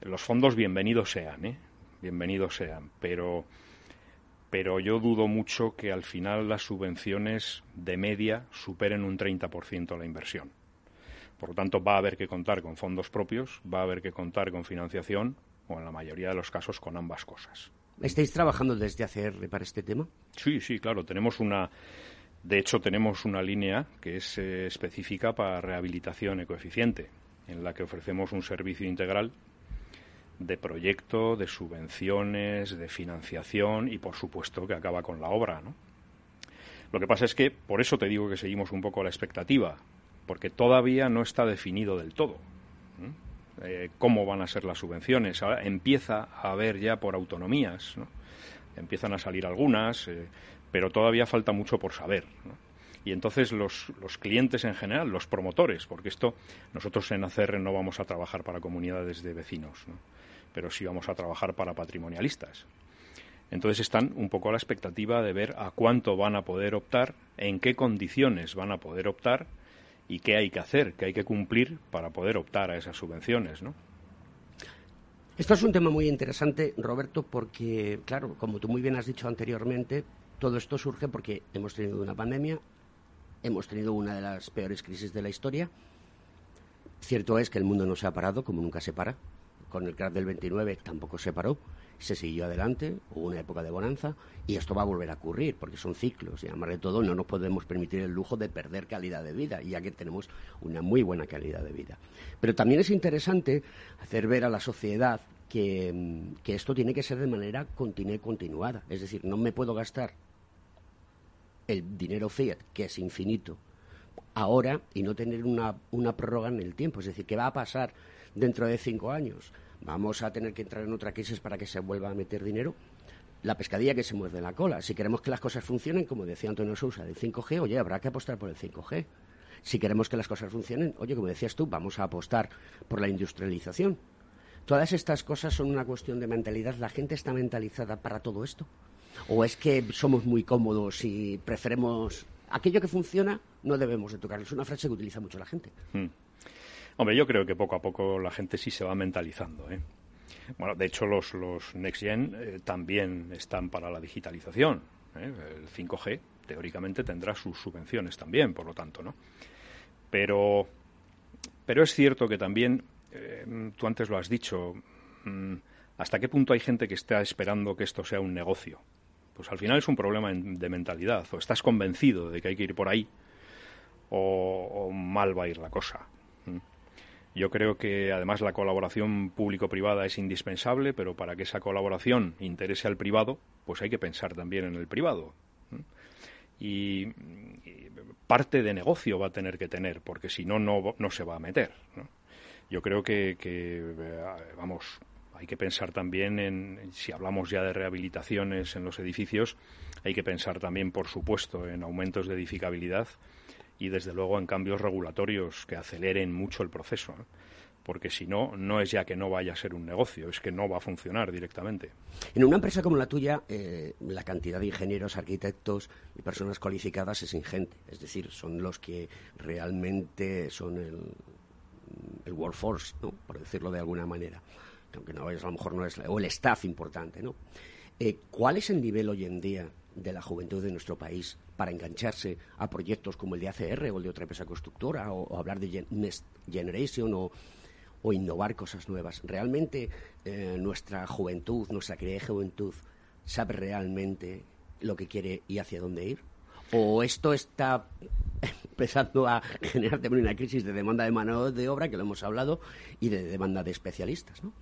C: Los fondos bienvenidos sean, ¿eh? bienvenidos sean, pero pero yo dudo mucho que al final las subvenciones de media superen un 30% la inversión. Por lo tanto, va a haber que contar con fondos propios, va a haber que contar con financiación o en la mayoría de los casos con ambas cosas.
B: ¿Estáis trabajando desde ACR para este tema?
C: Sí, sí, claro. Tenemos una. De hecho, tenemos una línea que es eh, específica para rehabilitación ecoeficiente, en la que ofrecemos un servicio integral de proyecto, de subvenciones, de financiación y, por supuesto, que acaba con la obra. Lo que pasa es que, por eso te digo que seguimos un poco la expectativa, porque todavía no está definido del todo. Eh, cómo van a ser las subvenciones. Ahora empieza a haber ya por autonomías, empiezan a salir algunas, eh, pero todavía falta mucho por saber. Y entonces los, los, clientes en general, los promotores, porque esto nosotros en ACR no vamos a trabajar para comunidades de vecinos, pero sí vamos a trabajar para patrimonialistas. Entonces están un poco a la expectativa de ver a cuánto van a poder optar, en qué condiciones van a poder optar y qué hay que hacer, qué hay que cumplir para poder optar a esas subvenciones, ¿no?
B: Esto es un tema muy interesante, Roberto, porque, claro, como tú muy bien has dicho anteriormente, todo esto surge porque hemos tenido una pandemia, hemos tenido una de las peores crisis de la historia. Cierto es que el mundo no se ha parado, como nunca se para. Con el crash del 29 tampoco se paró se siguió adelante, hubo una época de bonanza y esto va a volver a ocurrir porque son ciclos y además de todo no nos podemos permitir el lujo de perder calidad de vida, ya que tenemos una muy buena calidad de vida. Pero también es interesante hacer ver a la sociedad que, que esto tiene que ser de manera continua continuada. Es decir, no me puedo gastar el dinero fiat, que es infinito, ahora y no tener una, una prórroga en el tiempo. Es decir, ¿qué va a pasar dentro de cinco años? ¿Vamos a tener que entrar en otra crisis para que se vuelva a meter dinero? La pescadilla que se muerde la cola. Si queremos que las cosas funcionen, como decía Antonio Sousa, del 5G, oye, habrá que apostar por el 5G. Si queremos que las cosas funcionen, oye, como decías tú, vamos a apostar por la industrialización. Todas estas cosas son una cuestión de mentalidad. ¿La gente está mentalizada para todo esto? ¿O es que somos muy cómodos y preferemos aquello que funciona, no debemos de tocarlo? Es una frase que utiliza mucho la gente.
C: Hmm. Hombre, yo creo que poco a poco la gente sí se va mentalizando. ¿eh? Bueno, de hecho, los, los Next Gen eh, también están para la digitalización. ¿eh? El 5G, teóricamente, tendrá sus subvenciones también, por lo tanto, ¿no? Pero, pero es cierto que también, tú antes lo has dicho, mm, ¿hasta qué punto hay gente que está esperando que esto sea un negocio? Pues al final es un problema de mentalidad. O estás convencido de que hay que ir por ahí, o, mal va a ir la cosa. Yo creo que además la colaboración público-privada es indispensable, pero para que esa colaboración interese al privado, pues hay que pensar también en el privado. Y, parte de negocio va a tener que tener, porque si no, no, se va a meter. Yo creo que, que, eh, vamos, hay que pensar también en, si hablamos ya de rehabilitaciones en los edificios, hay que pensar también, por supuesto, en aumentos de edificabilidad y, desde luego, en cambios regulatorios que aceleren mucho el proceso. Porque si no, no es ya que no vaya a ser un negocio, es que no va a funcionar directamente.
B: En una empresa como la tuya, eh, la cantidad de ingenieros, arquitectos y personas cualificadas es ingente. Es decir, son los que realmente son el, workforce, ¿no? por decirlo de alguna manera aunque no es, a lo mejor no es, o el staff importante, ¿no? Eh, ¿Cuál es el nivel hoy en día de la juventud de nuestro país para engancharse a proyectos como el de ACR o el de otra empresa constructora o, hablar de Next Generation o, innovar cosas nuevas? ¿Realmente eh, nuestra juventud, nuestra querida juventud, sabe realmente lo que quiere y hacia dónde ir? ¿O esto está <laughs> empezando a generar también una crisis de demanda de mano de obra, que lo hemos hablado, y de demanda de especialistas. ¿no?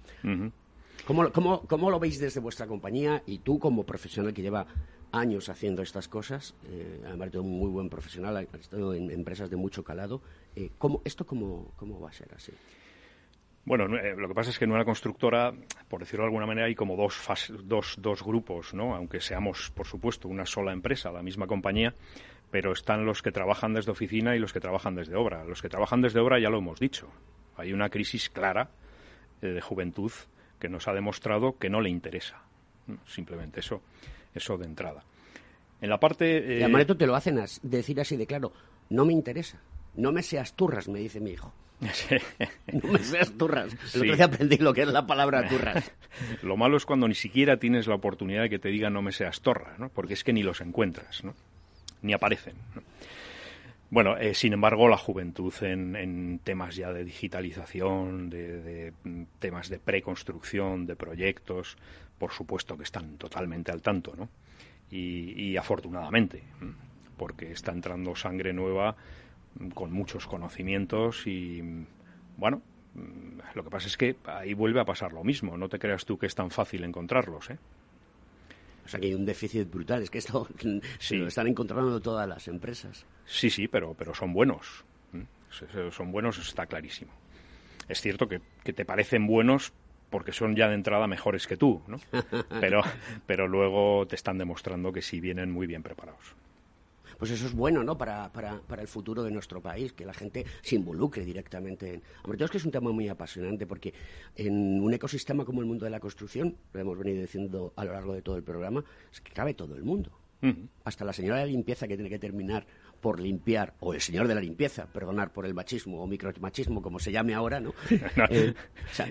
B: ¿Cómo, lo veis desde vuestra compañía y tú como profesional que lleva años haciendo estas cosas, eh, además de un muy buen profesional, ha estado en empresas de mucho calado, eh, ¿cómo, ¿esto cómo, cómo va a ser así?
C: Bueno, eh, lo que pasa es que en una constructora, por decirlo de alguna manera, hay como dos, dos, dos grupos, ¿no? Aunque seamos, por supuesto, una sola empresa, la misma compañía, pero están los que trabajan desde oficina y los que trabajan desde obra. Los que trabajan desde obra ya lo hemos dicho. Hay una crisis clara eh, de juventud que nos ha demostrado que no le interesa. Simplemente eso, eso de entrada. En la parte...
B: Y a Mareto te lo hacen decir así de claro, no me interesa. No me seas turras, me dice mi hijo. <laughs> no me seas turras. El otro aprendí lo que es la palabra <laughs> turras.
C: lo malo es cuando ni siquiera tienes la oportunidad de que te digan no me seas torra, ¿no? Porque es que ni los encuentras, ¿no? Ni aparecen. Bueno, eh, sin embargo, la juventud en, temas ya de digitalización, de, mm, temas de preconstrucción, de proyectos, por supuesto que están totalmente al tanto, ¿no? y afortunadamente, porque está entrando sangre nueva con muchos conocimientos y, bueno, lo que pasa es que ahí vuelve a pasar lo mismo. No te creas tú que es tan fácil encontrarlos, ¿eh?
B: O sea que hay un déficit brutal. Es que esto <laughs> sí. lo están encontrando todas las empresas.
C: Sí, sí, pero, pero son buenos. Son buenos, está clarísimo. Es cierto que, que te parecen buenos porque son ya de entrada mejores que tú, ¿no? <laughs> Pero, pero luego te están demostrando que sí vienen muy bien preparados
B: pues eso es bueno, ¿no? Para, para, para el futuro de nuestro país, que la gente se involucre directamente en... Hombre, es que es un tema muy apasionante porque en un ecosistema como el mundo de la construcción, lo hemos venido diciendo a lo largo de todo el programa, es que cabe todo el mundo. Hasta la señora de limpieza que tiene que terminar por limpiar, o el señor de la limpieza, perdonar por el machismo o micromachismo, como se llame ahora, ¿no? <laughs>
C: Eh,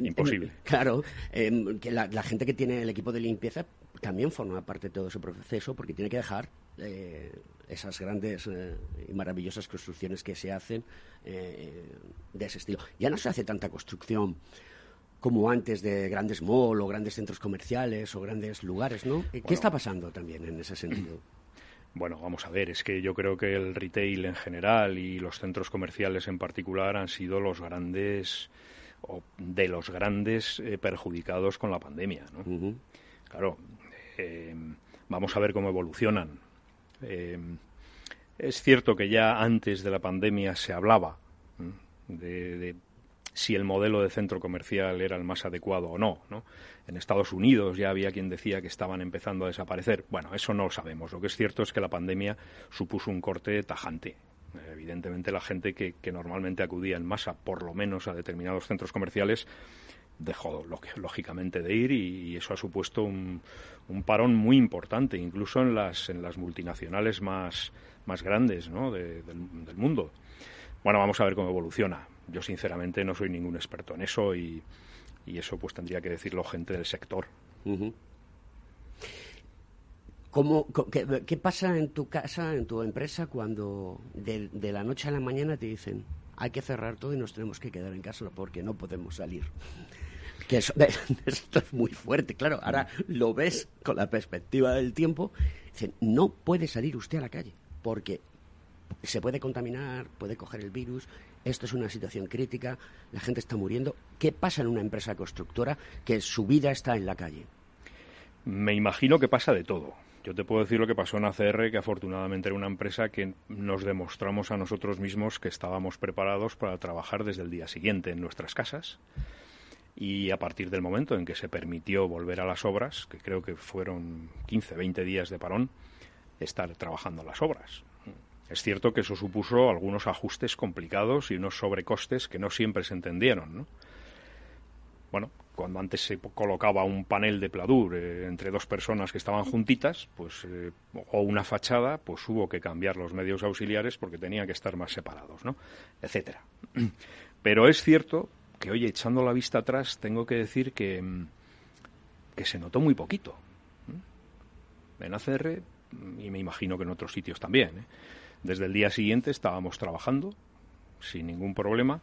C: Imposible. <laughs>
B: claro, em, que la, gente que tiene el equipo de limpieza también forma parte de todo ese proceso porque tiene que dejar eh, esas grandes eh, y maravillosas construcciones que se hacen de ese estilo. Ya no se hace tanta construcción como antes de grandes malls o grandes centros comerciales o grandes lugares, ¿no? ¿Qué está pasando también en ese sentido?
C: Bueno, vamos a ver, es que yo creo que el retail en general y los centros comerciales en particular han sido los grandes de los grandes eh, perjudicados con la pandemia. ¿no? Claro, eh, vamos a ver cómo evolucionan. Eh, es cierto que ya antes de la pandemia se hablaba de, si el modelo de centro comercial era el más adecuado o no, no. En Estados Unidos ya había quien decía que estaban empezando a desaparecer. Bueno, eso no lo sabemos. Lo que es cierto es que la pandemia supuso un corte tajante Evidentemente la gente que, normalmente acudía en masa, por lo menos a determinados centros comerciales, dejó lógicamente de ir y, eso ha supuesto un, parón muy importante, incluso en las, en las multinacionales más, más grandes del, mundo. Bueno, vamos a ver cómo evoluciona. Yo sinceramente no soy ningún experto en eso y, eso pues tendría que decirlo gente del sector.
B: ¿Cómo, qué, pasa en tu casa, en tu empresa, cuando de, la noche a la mañana te dicen hay que cerrar todo y nos tenemos que quedar en casa porque no podemos salir? Que eso, <laughs> esto es muy fuerte, claro. Ahora lo ves con la perspectiva del tiempo. Dicen, no puede salir usted a la calle porque se puede contaminar, puede coger el virus. Esto es una situación crítica, la gente está muriendo. ¿Qué pasa en una empresa constructora que su vida está en la calle?
C: Me imagino que pasa de todo. Yo te puedo decir lo que pasó en ACR, que afortunadamente era una empresa que nos demostramos a nosotros mismos que estábamos preparados para trabajar desde el día siguiente en nuestras casas. Y a partir del momento en que se permitió volver a las obras, que creo que fueron 15, 20 días de parón, estar trabajando las obras. Es cierto que eso supuso algunos ajustes complicados y unos sobrecostes que no siempre se entendieron. ¿no? Bueno, cuando antes se colocaba un panel de pladur eh, entre dos personas que estaban juntitas, pues eh, o una fachada, pues hubo que cambiar los medios auxiliares porque tenían que estar más separados, ¿no? etcétera. Pero es cierto que, oye, echando la vista atrás, tengo que decir que, mm, que se notó muy poquito. En ACR, y me imagino que en otros sitios también, ¿eh? Desde el día siguiente estábamos trabajando sin ningún problema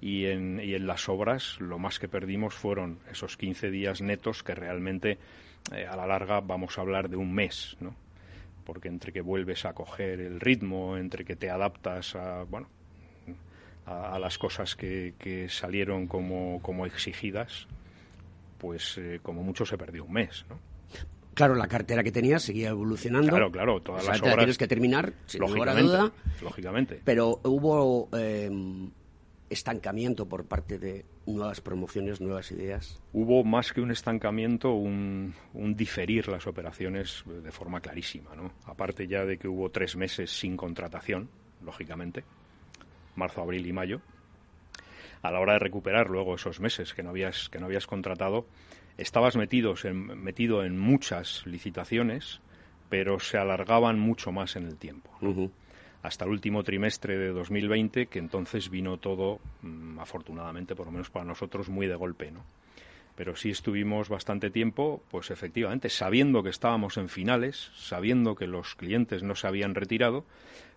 C: y en, y en las obras lo más que perdimos fueron esos 15 días netos que realmente eh, a la larga vamos a hablar de un mes, ¿no? Porque entre que vuelves a coger el ritmo, entre que te adaptas a, bueno, a, las cosas que, que salieron como, como, exigidas, pues eh, como mucho se perdió un mes, ¿no?
B: Claro, la cartera que tenías seguía evolucionando.
C: Claro, claro, todas las obras.
B: tienes que terminar, sin duda.
C: Lógicamente.
B: Pero hubo eh, estancamiento por parte de nuevas promociones, nuevas ideas?
C: Hubo más que un estancamiento, un, diferir las operaciones de forma clarísima, ¿no? Aparte ya de que hubo tres meses sin contratación, lógicamente, marzo, abril y mayo. A la hora de recuperar luego esos meses que no habías, que no habías contratado, estabas metidos en, metido en muchas licitaciones, pero se alargaban mucho más en el tiempo hasta el último trimestre de 2020, que entonces vino todo, mm, afortunadamente, por lo menos para nosotros, muy de golpe, ¿no? Pero sí estuvimos bastante tiempo, pues efectivamente, sabiendo que estábamos en finales, sabiendo que los clientes no se habían retirado,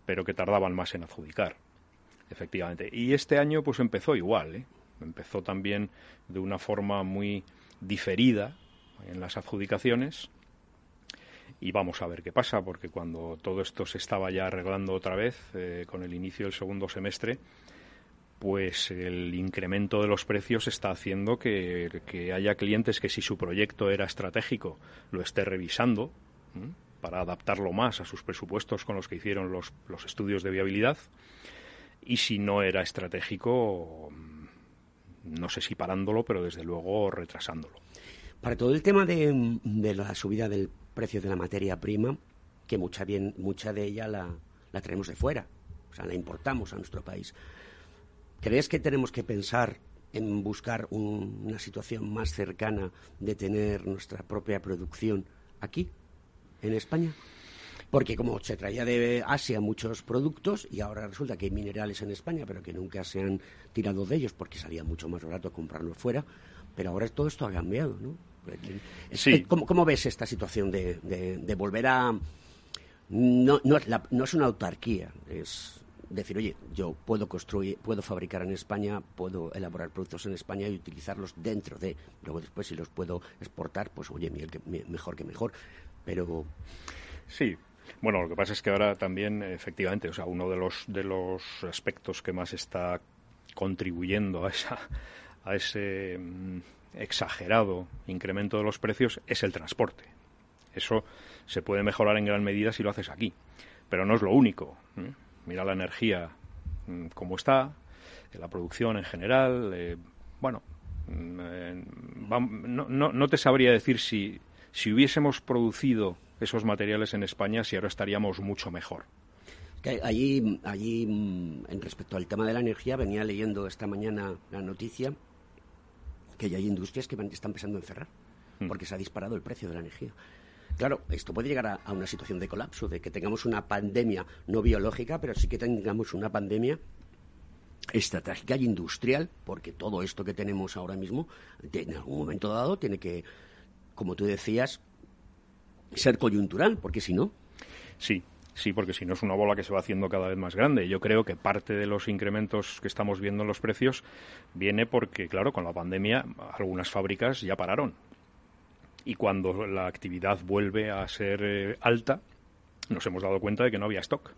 C: pero que tardaban más en adjudicar, efectivamente. Y este año, pues empezó igual, ¿eh? Empezó también de una forma muy diferida en las adjudicaciones, y vamos a ver qué pasa, porque cuando todo esto se estaba ya arreglando otra vez, eh, con el inicio del segundo semestre, pues el incremento de los precios está haciendo que, haya clientes que si su proyecto era estratégico lo esté revisando para adaptarlo más a sus presupuestos con los que hicieron los, los estudios de viabilidad y si no era estratégico no sé si parándolo pero desde luego retrasándolo
B: para todo el tema de, la subida del precio de la materia prima, que mucha, bien, mucha de ella la, la traemos de fuera, o sea, la importamos a nuestro país. ¿Crees que tenemos que pensar en buscar una situación más cercana de tener nuestra propia producción aquí, en España? Porque como se traía de Asia muchos productos y ahora resulta que hay minerales en España, pero que nunca se han tirado de ellos porque salía mucho más barato comprarlos fuera, pero ahora todo esto ha cambiado, ¿no? ¿Cómo, ves esta situación de, volver a... No, no, es una autarquía, es decir, oye, yo puedo construir, puedo fabricar en España, puedo elaborar productos en España y utilizarlos dentro de, luego después si los puedo exportar, pues oye, mejor que mejor, pero...
C: Sí, bueno, lo que pasa es que ahora también, efectivamente, o sea, uno de los, de los aspectos que más está contribuyendo a esa a ese mm, exagerado incremento de los precios es el transporte. Eso se puede mejorar en gran medida si lo haces aquí, pero no es lo único. Mira la energía mm, como está, la producción en general. Eh, bueno, mm, eh, no, no, te sabría decir si, si hubiésemos producido esos materiales en España, si ahora estaríamos mucho mejor.
B: allí, allí, en respecto al tema de la energía, venía leyendo esta mañana la noticia que ya hay industrias que están empezando a encerrar mm. porque se ha disparado el precio de la energía. Claro, esto puede llegar a, una situación de colapso, de que tengamos una pandemia no biológica, pero sí que tengamos una pandemia estratégica y industrial, porque todo esto que tenemos ahora mismo, en algún momento dado, tiene que, como tú decías, ser coyuntural, porque si no.
C: Sí, Sí, porque si no es una bola que se va haciendo cada vez más grande. Yo creo que parte de los incrementos que estamos viendo en los precios viene porque, claro, con la pandemia algunas fábricas ya pararon. Y cuando la actividad vuelve a ser eh, alta, nos hemos dado cuenta de que no había stock.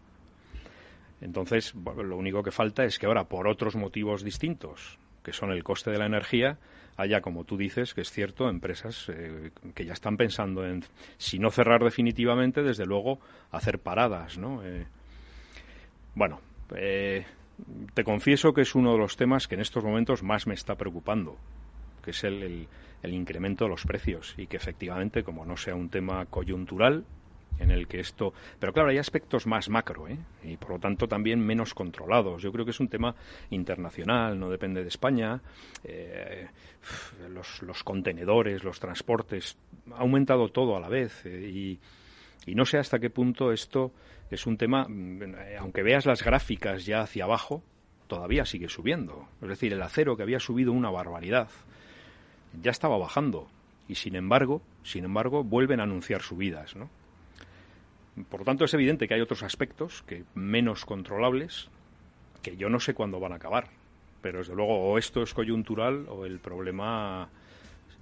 C: Entonces, lo único que falta es que ahora, por otros motivos distintos, que son el coste de la energía, haya, como tú dices, que es cierto, empresas eh, que ya están pensando en, si no cerrar definitivamente, desde luego hacer paradas, ¿no? Eh, bueno, eh, te confieso que es uno de los temas que en estos momentos más me está preocupando, que es el incremento de los precios y que efectivamente, como no sea un tema coyuntural, en el que esto... Pero claro, hay aspectos más macro ¿eh? y por lo tanto también menos controlados. Yo creo que es un tema internacional, no depende de España. Eh, los, los, contenedores, los transportes, ha aumentado todo a la vez eh, y, y no sé hasta qué punto esto es un tema, mm, aunque veas las gráficas ya hacia abajo, todavía sigue subiendo. Es decir, el acero que había subido una barbaridad ya estaba bajando y sin embargo, sin embargo, vuelven a anunciar subidas, ¿no? Por lo tanto, es evidente que hay otros aspectos que menos controlables que yo no sé cuándo van a acabar. Pero desde luego, o esto es coyuntural o el problema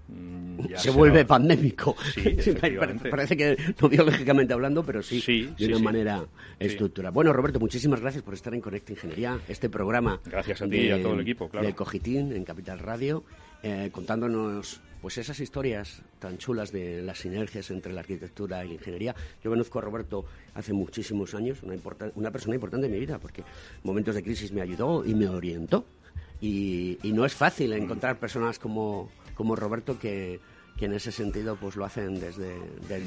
B: mm, se vuelve pandémico. <laughs> Parece que no biológicamente hablando, pero sí, de una manera estructural. Bueno, Roberto, muchísimas gracias por estar en Conecta Ingeniería, este programa.
C: Gracias a ti y a todo el equipo, claro.
B: De Cogitín en Capital Radio, eh, contándonos pues esas historias tan chulas de las sinergias entre la arquitectura y la ingeniería. Yo conozco a Roberto hace muchísimos años, una, una persona importante en mi vida, porque en momentos de crisis me ayudó y me orientó. Y, y no es fácil encontrar personas como, como Roberto que, que en ese sentido pues lo hacen desde,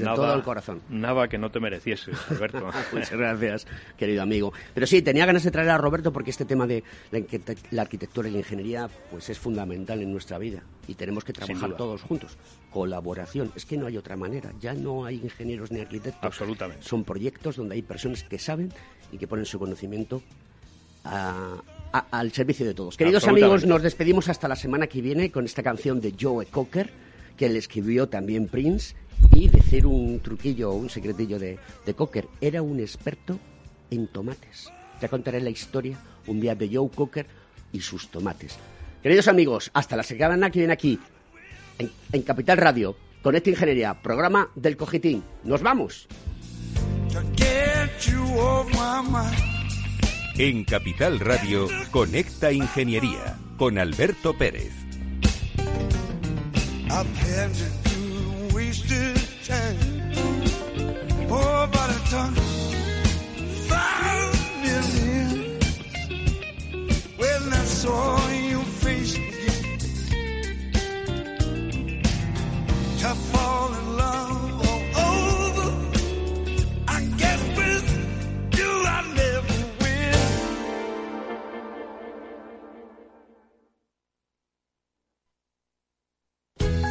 B: todo el corazón.
C: Nada que no te merecieses, Roberto. <laughs>
B: Muchas gracias, querido amigo. Pero sí, tenía ganas de traer a Roberto porque este tema de la, arquitectura y la ingeniería pues es fundamental en nuestra vida y tenemos que trabajar todos juntos. Colaboración, es que no hay otra manera. Ya no hay ingenieros ni arquitectos.
C: Absolutamente.
B: Son proyectos donde hay personas que saben y que ponen su conocimiento al servicio de todos. Queridos amigos, nos despedimos hasta la semana que viene con esta canción de Joe Cocker que le escribió también Prince, y decir un truquillo o un secretillo de, de Cocker, era un experto en tomates. Te contaré la historia un día de Joe Cocker y sus tomates. Queridos amigos, hasta la semana que viene aquí, en, en Capital Radio, Conecta Ingeniería, programa del Cogitín. ¡Nos vamos!
A: En Capital Radio, Conecta Ingeniería, con Alberto Pérez. I've had to wasted time. Oh, but I done found it when I saw your face again. To fall